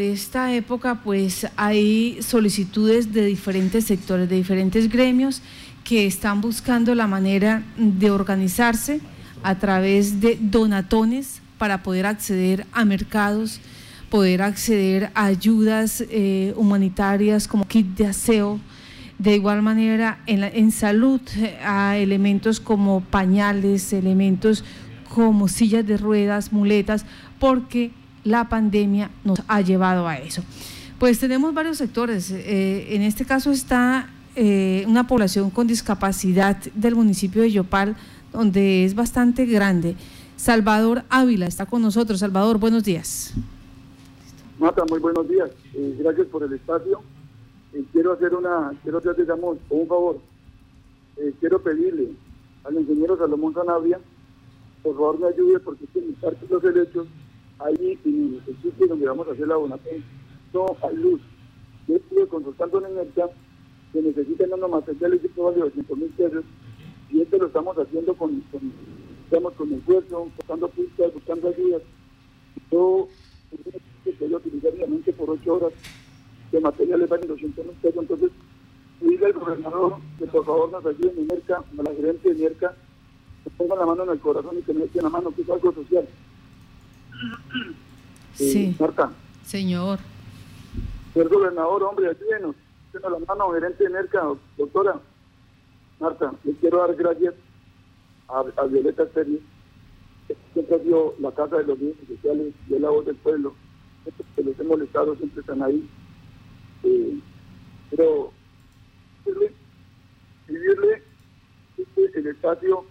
De esta época, pues hay solicitudes de diferentes sectores, de diferentes gremios que están buscando la manera de organizarse a través de donatones para poder acceder a mercados, poder acceder a ayudas eh, humanitarias como kit de aseo, de igual manera en, en salud a elementos como pañales, elementos como sillas de ruedas, muletas, porque la pandemia nos ha llevado a eso. Pues tenemos varios sectores. Eh, en este caso está eh, una población con discapacidad del municipio de Yopal, donde es bastante grande. Salvador Ávila está con nosotros. Salvador, buenos días. Mata, muy buenos días. Eh, gracias por el espacio. quiero hacer una, quiero hacer, digamos, un favor. quiero pedirle al ingeniero Salomón Sanabria, por favor me ayude porque tiene parte de los derechos ahí en el sitio donde vamos a hacer la donación hay luz. Yo estuve consultando en el chat que necesitan unos materiales de vale 200 mil pesos y esto lo estamos haciendo con, con, estamos con esfuerzo, buscando pistas, buscando ayudas. Yo que yo utilizar realmente por 8 horas de materiales valen 200 mil pesos, entonces pide al gobernador que por favor nos ayude en Merca, a la gerente de Merca, que ponga la mano en el corazón y que me echen la mano, que es algo social. Sí. Marta. Señor. Señor gobernador, hombre, ayúdenos. Tiene la mano, gerente de Merca, doctora. Marta, le quiero dar gracias a, Violeta Serie, que siempre ha sido la casa de los bienes sociales y es la voz del pueblo. Que los he molestado siempre están ahí. Eh, pero pedirle, el espacio,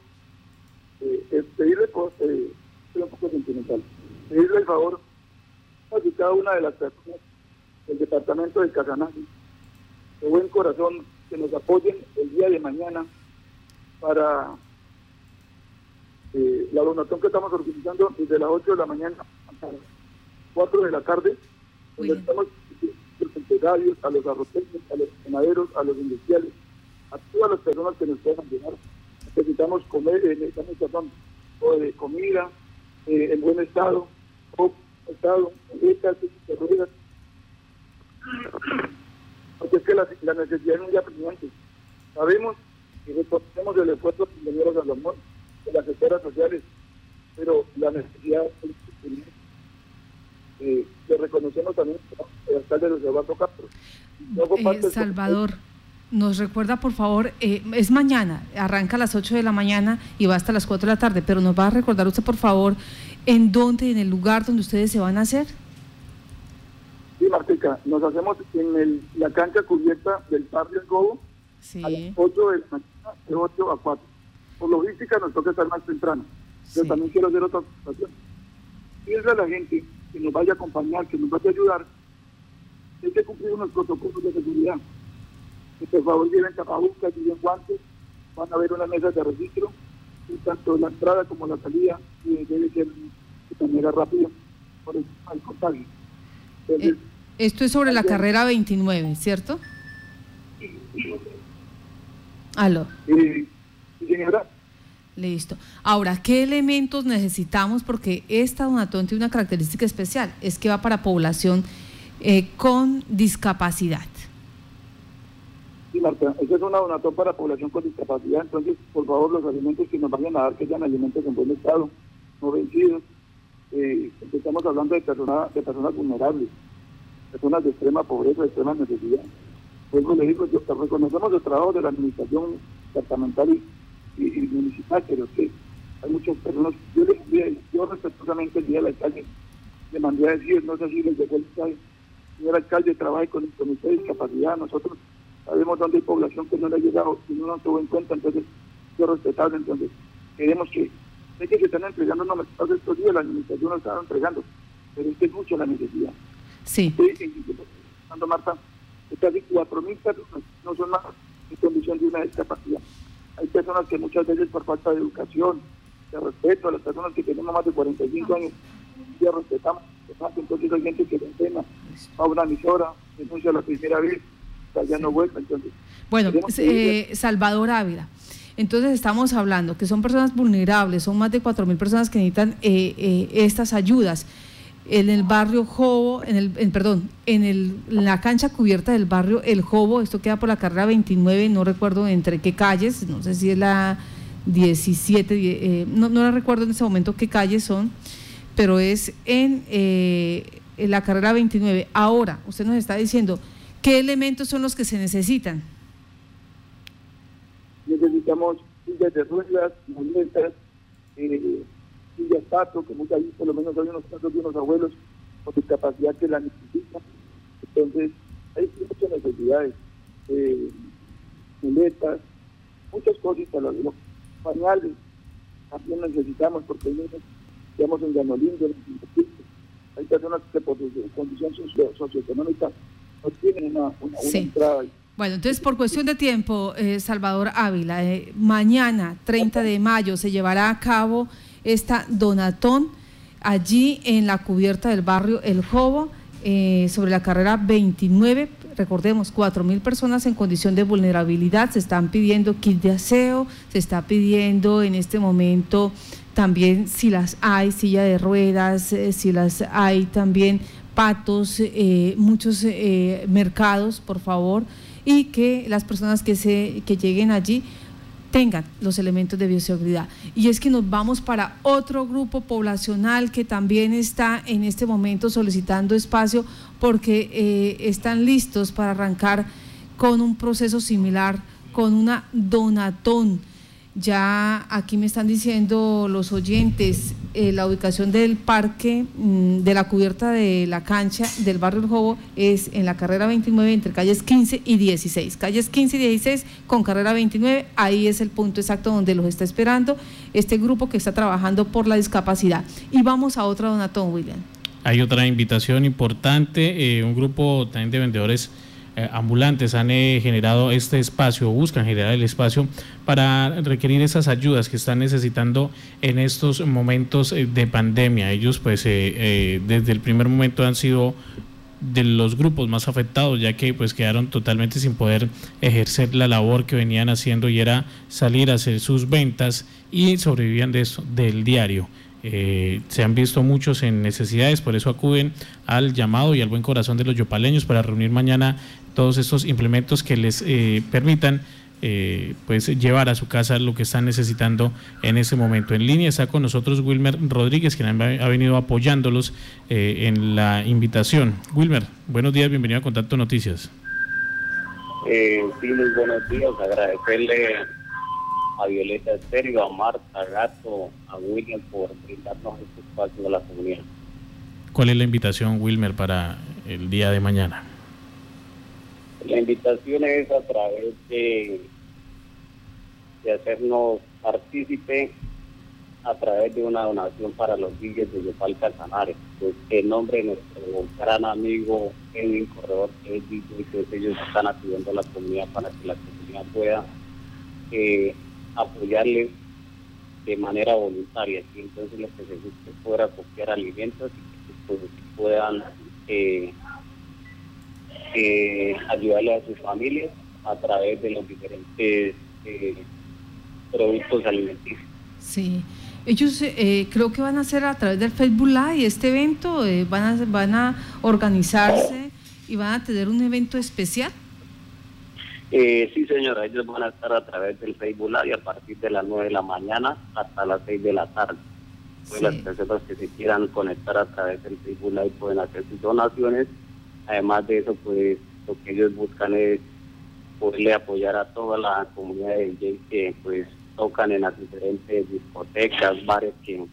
eh, pedirle pues, eh, un poco sentimental pedirle el favor a cada una de las personas del departamento de Casanare, de buen corazón, que nos apoyen el día de mañana para eh, la donación que estamos organizando desde las 8 de la mañana hasta las 4 de la tarde, donde estamos los empresarios, a los arroceños, a los ganaderos, a los industriales, a todas las personas que nos puedan ayudar. Necesitamos comer, eh, necesitamos perdón, de comida eh, en buen estado, estado, porque es que la, la necesidad es un día presidente. Sabemos y reconocemos el esfuerzo de los Salomón, de las esferas sociales, pero la necesidad es eh, le reconocemos también el alcalde de Eduardo Castro. Eh, Salvador. Nos recuerda, por favor, eh, es mañana, arranca a las 8 de la mañana y va hasta las 4 de la tarde, pero nos va a recordar usted, por favor, en dónde, en el lugar donde ustedes se van a hacer. Sí, Martica, nos hacemos en el, la cancha cubierta del barrio El Gobo a las 8 de la mañana, de 8 a 4. Por logística nos toca estar más temprano. Pero también quiero hacer otra situación. Piensa a la gente que nos vaya a acompañar, que nos vaya a ayudar. Hay que cumplir unos protocolos de seguridad que por favor lleven tapabocas, lleven guantes, van a ver una mesa de registro, tanto la entrada como la salida eh, debe ser de manera rápida por el, contagio. Eh, esto es sobre la carrera 29, ¿cierto? Aló. Señora. Listo. Ahora, ¿qué elementos necesitamos? Porque esta donatón tiene una característica especial, es que va para población eh, con discapacidad. Sí, esa es una donación para población con discapacidad, entonces, por favor, los alimentos que nos vayan a dar, que sean alimentos en buen estado, no vencidos. Eh, estamos hablando de personas, de personas vulnerables, personas de extrema pobreza, de extrema necesidad. Pues le digo, reconocemos el trabajo de la administración departamental y, municipal, pero es que hay muchas personas, yo respetuosamente el día del alcalde le mandé a decir, no sé si les dejó el alcalde, señor alcalde, trabaje con el comité de discapacidad, nosotros sabemos dónde hay población que no le ha llegado y no nos tuvo en cuenta, entonces es respetable, entonces queremos que sé que se están entregando no de estos días, la administración nos está entregando, pero es que es mucho la necesidad. Sí. Cuando Marta, casi 4.000 personas no son más en condición de una discapacidad. Hay personas que muchas veces por falta de educación, de respeto a las personas que tenemos más de 45 años, ya respetamos, entonces hay gente que le entrena a una emisora, denuncia la primera vez, ya no vuelve. Entonces, bueno, eh, Salvador Ávila. Entonces estamos hablando que son personas vulnerables, son más de 4.000 personas que necesitan eh, eh, estas ayudas. en el barrio Jobo, en el, perdón, en, el, la cancha cubierta del barrio El Jobo, esto queda por la carrera 29, no recuerdo entre qué calles, no sé si es la 17, eh, no, no recuerdo en ese momento qué calles son, pero es en, en la carrera 29. Ahora, usted nos está diciendo, ¿qué elementos son los que se necesitan? Necesitamos sillas de ruedas, muletas, eh, sillas pato, que muchas veces por lo menos hay unos casos de unos abuelos con discapacidad que la necesitan. Entonces, hay muchas necesidades. Eh, muletas, muchas cositas, los, los pañales también necesitamos porque digamos en Ganolindo, hay personas que por su condición socioeconómica no tienen una, una, entrada. Bueno, entonces por cuestión de tiempo, eh, Salvador Ávila, eh, mañana 30 de mayo se llevará a cabo esta donatón allí en la cubierta del barrio El Jobo, eh, sobre la carrera 29. Recordemos, 4 mil personas en condición de vulnerabilidad. Se están pidiendo kit de aseo, se está pidiendo en este momento también si las hay, silla de ruedas, si las hay también patos, eh, muchos eh, mercados, por favor, y que las personas que, se, que lleguen allí tengan los elementos de bioseguridad. Y es que nos vamos para otro grupo poblacional que también está en este momento solicitando espacio porque están listos para arrancar con un proceso similar, con una donatón ya aquí me están diciendo los oyentes, eh, la ubicación del parque, mm, de la cubierta de la cancha del barrio El Jobo es en la carrera 29 entre calles 15 y 16. Calles 15 y 16 con carrera 29, ahí es el punto exacto donde los está esperando este grupo que está trabajando por la discapacidad. Y vamos a otra donatón, William. Hay otra invitación importante, eh, un grupo también de vendedores ambulantes han eh, generado este espacio, buscan generar el espacio para requerir esas ayudas que están necesitando en estos momentos eh, de pandemia. Ellos pues desde el primer momento han sido de los grupos más afectados, ya que pues quedaron totalmente sin poder ejercer la labor que venían haciendo y era salir a hacer sus ventas y sobrevivían de eso, del diario. se han visto muchos en necesidades, por eso acuden al llamado y al buen corazón de los yopaleños para reunir mañana todos estos implementos que les eh, permitan eh, pues llevar a su casa lo que están necesitando en ese momento. En línea está con nosotros Wilmer Rodríguez, quien ha venido apoyándolos eh, en la invitación. Wilmer, buenos días, bienvenido a Contacto Noticias. sí, muy buenos días, agradecerle a Violeta Estéreo, a Marta Gato, a Wilmer por brindarnos este espacio a la comunidad. ¿Cuál es la invitación, Wilmer, para el día de mañana? La invitación es a través de, hacernos partícipe a través de una donación para los villas de Yopal Casanares. Pues en nombre de nuestro gran amigo Edwin Corredor, que es que ellos están acudiendo a la comunidad para que la comunidad pueda eh, apoyarles de manera voluntaria. Y entonces lo que se busca es poder copiar alimentos y que pues, puedan eh, eh, ayudarle a sus familias a través de los diferentes eh, productos alimenticios. Sí. Ellos eh, creo que van a hacer a través del Facebook Live este evento, eh, van, a, van a organizarse y van a tener un evento especial. sí, señora, ellos van a estar a través del Facebook Live a partir de las 9 de la mañana hasta las 6 de la tarde. Pues las personas que se quieran conectar a través del Facebook Live pueden hacer sus donaciones Además de eso, pues lo que ellos buscan es poderle apoyar a toda la comunidad de DJs que pues tocan en las diferentes discotecas, bares que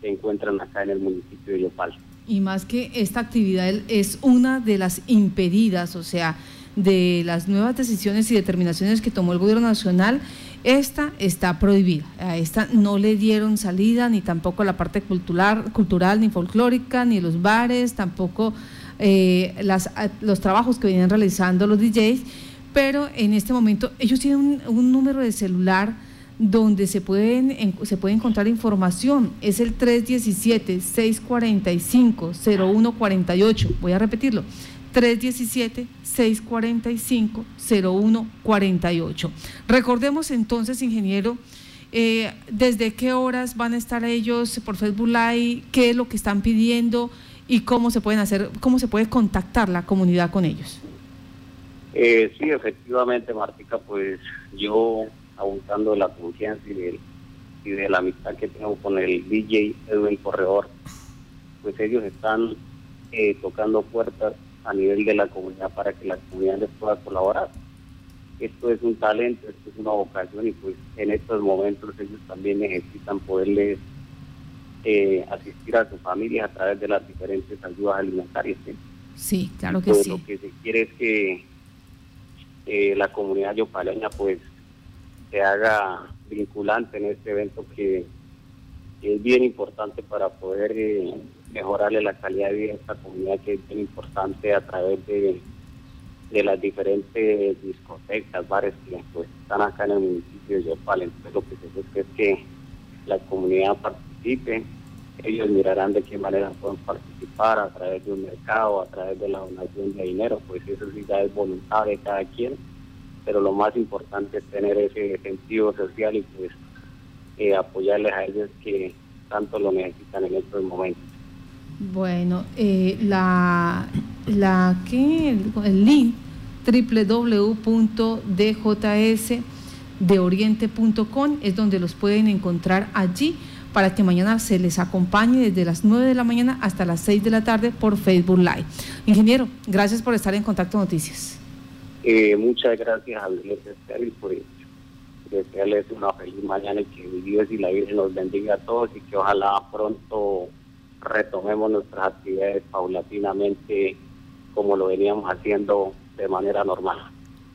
se encuentran acá en el municipio de Yopal. Y más que esta actividad es una de las impedidas, o sea, de las nuevas decisiones y determinaciones que tomó el gobierno nacional, esta está prohibida. A esta no le dieron salida, ni tampoco la parte cultural, cultural ni folclórica, ni los bares, tampoco eh, las, los trabajos que venían realizando los DJs, pero en este momento ellos tienen un, número de celular donde se, pueden, se puede encontrar información. Es el 317-645-0148. Voy a repetirlo. 317-645-0148. Recordemos entonces, ingeniero, eh, desde qué horas van a estar ellos por Facebook Live, qué es lo que están pidiendo, y cómo se pueden hacer, cómo se puede contactar la comunidad con ellos. Eh, sí, efectivamente, Martica, pues yo abundando de la confianza y de, y de la amistad que tengo con el DJ Edwin Corredor, pues ellos están eh, tocando puertas a nivel de la comunidad para que la comunidad les pueda colaborar. Esto es un talento, esto es una vocación y pues en estos momentos ellos también necesitan poderles eh, asistir a su familia a través de las diferentes ayudas alimentarias. Sí, claro que sí. Lo que se quiere es que eh, la comunidad yopaleña pues se haga vinculante en este evento que, es bien importante para poder eh, mejorarle la calidad de vida a esta comunidad que es bien importante a través de, de las diferentes discotecas, bares que pues, están acá en el municipio de Yopal. Entonces lo que se busca es que la comunidad participe, ellos mirarán de qué manera pueden participar a través de un mercado, a través de la donación de dinero, pues eso sí ya es voluntad de cada quien, pero lo más importante es tener ese sentido social y pues eh, apoyarles a ellos que tanto lo necesitan en estos momentos. Bueno, eh, la, la que el, el link www.djsdeoriente.com es donde los pueden encontrar allí para que mañana se les acompañe desde las 9 de la mañana hasta las 6 de la tarde por Facebook Live. Ingeniero, gracias por estar en Contacto Noticias. Eh, muchas gracias a y por desearles una feliz mañana y que Dios y la Virgen los bendiga a todos y que ojalá pronto retomemos nuestras actividades paulatinamente como lo veníamos haciendo de manera normal.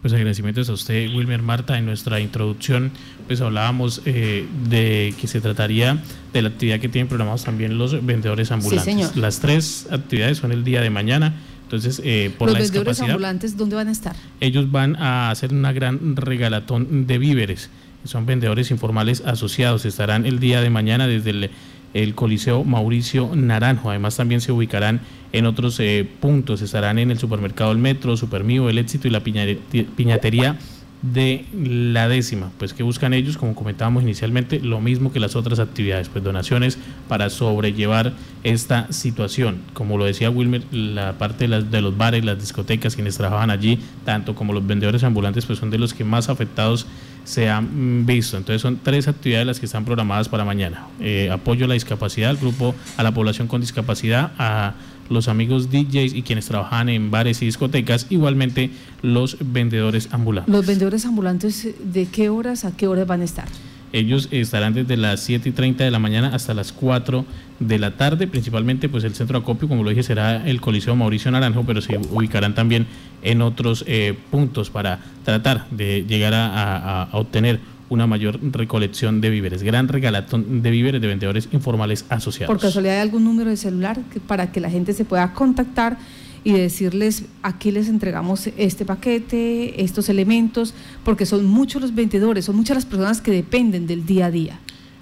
Pues agradecimientos a usted, Wilmer Marta. En nuestra introducción, pues hablábamos eh, de que se trataría de la actividad que tienen programados también los vendedores ambulantes. Las tres actividades son el día de mañana. Entonces, eh, por los la vendedores ambulantes, ¿dónde van a estar? Ellos van a hacer una gran regalatón de víveres. Son vendedores informales asociados. Estarán el día de mañana desde el el Coliseo Mauricio Naranjo. Además también se ubicarán en otros eh, puntos, estarán en el supermercado El Metro, Supermío, El Éxito y la piñatería de la décima, pues que buscan ellos, como comentábamos inicialmente, lo mismo que las otras actividades, pues donaciones para sobrellevar esta situación. Como lo decía Wilmer, la parte de, las, de los bares, las discotecas, quienes trabajan allí, tanto como los vendedores ambulantes, pues son de los que más afectados se han visto. Entonces son tres actividades las que están programadas para mañana. Eh, apoyo a la discapacidad, al grupo, a la población con discapacidad, a los amigos DJs y quienes trabajan en bares y discotecas, igualmente los vendedores ambulantes. ¿Los vendedores ambulantes de qué horas a qué horas van a estar? Ellos estarán desde las 7 y 30 de la mañana hasta las 4 de la tarde, principalmente pues el centro de acopio, como lo dije, será el Coliseo Mauricio Naranjo, pero se ubicarán también en otros eh, puntos para tratar de llegar a, obtener una mayor recolección de víveres, gran regalatón de víveres de vendedores informales asociados. ¿Por casualidad hay algún número de celular para que la gente se pueda contactar y decirles aquí les entregamos este paquete, estos elementos, porque son muchos los vendedores, son muchas las personas que dependen del día a día.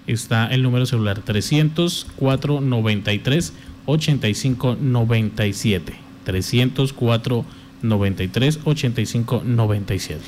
Está el número celular 304 93 85 97. 304 93 85 97.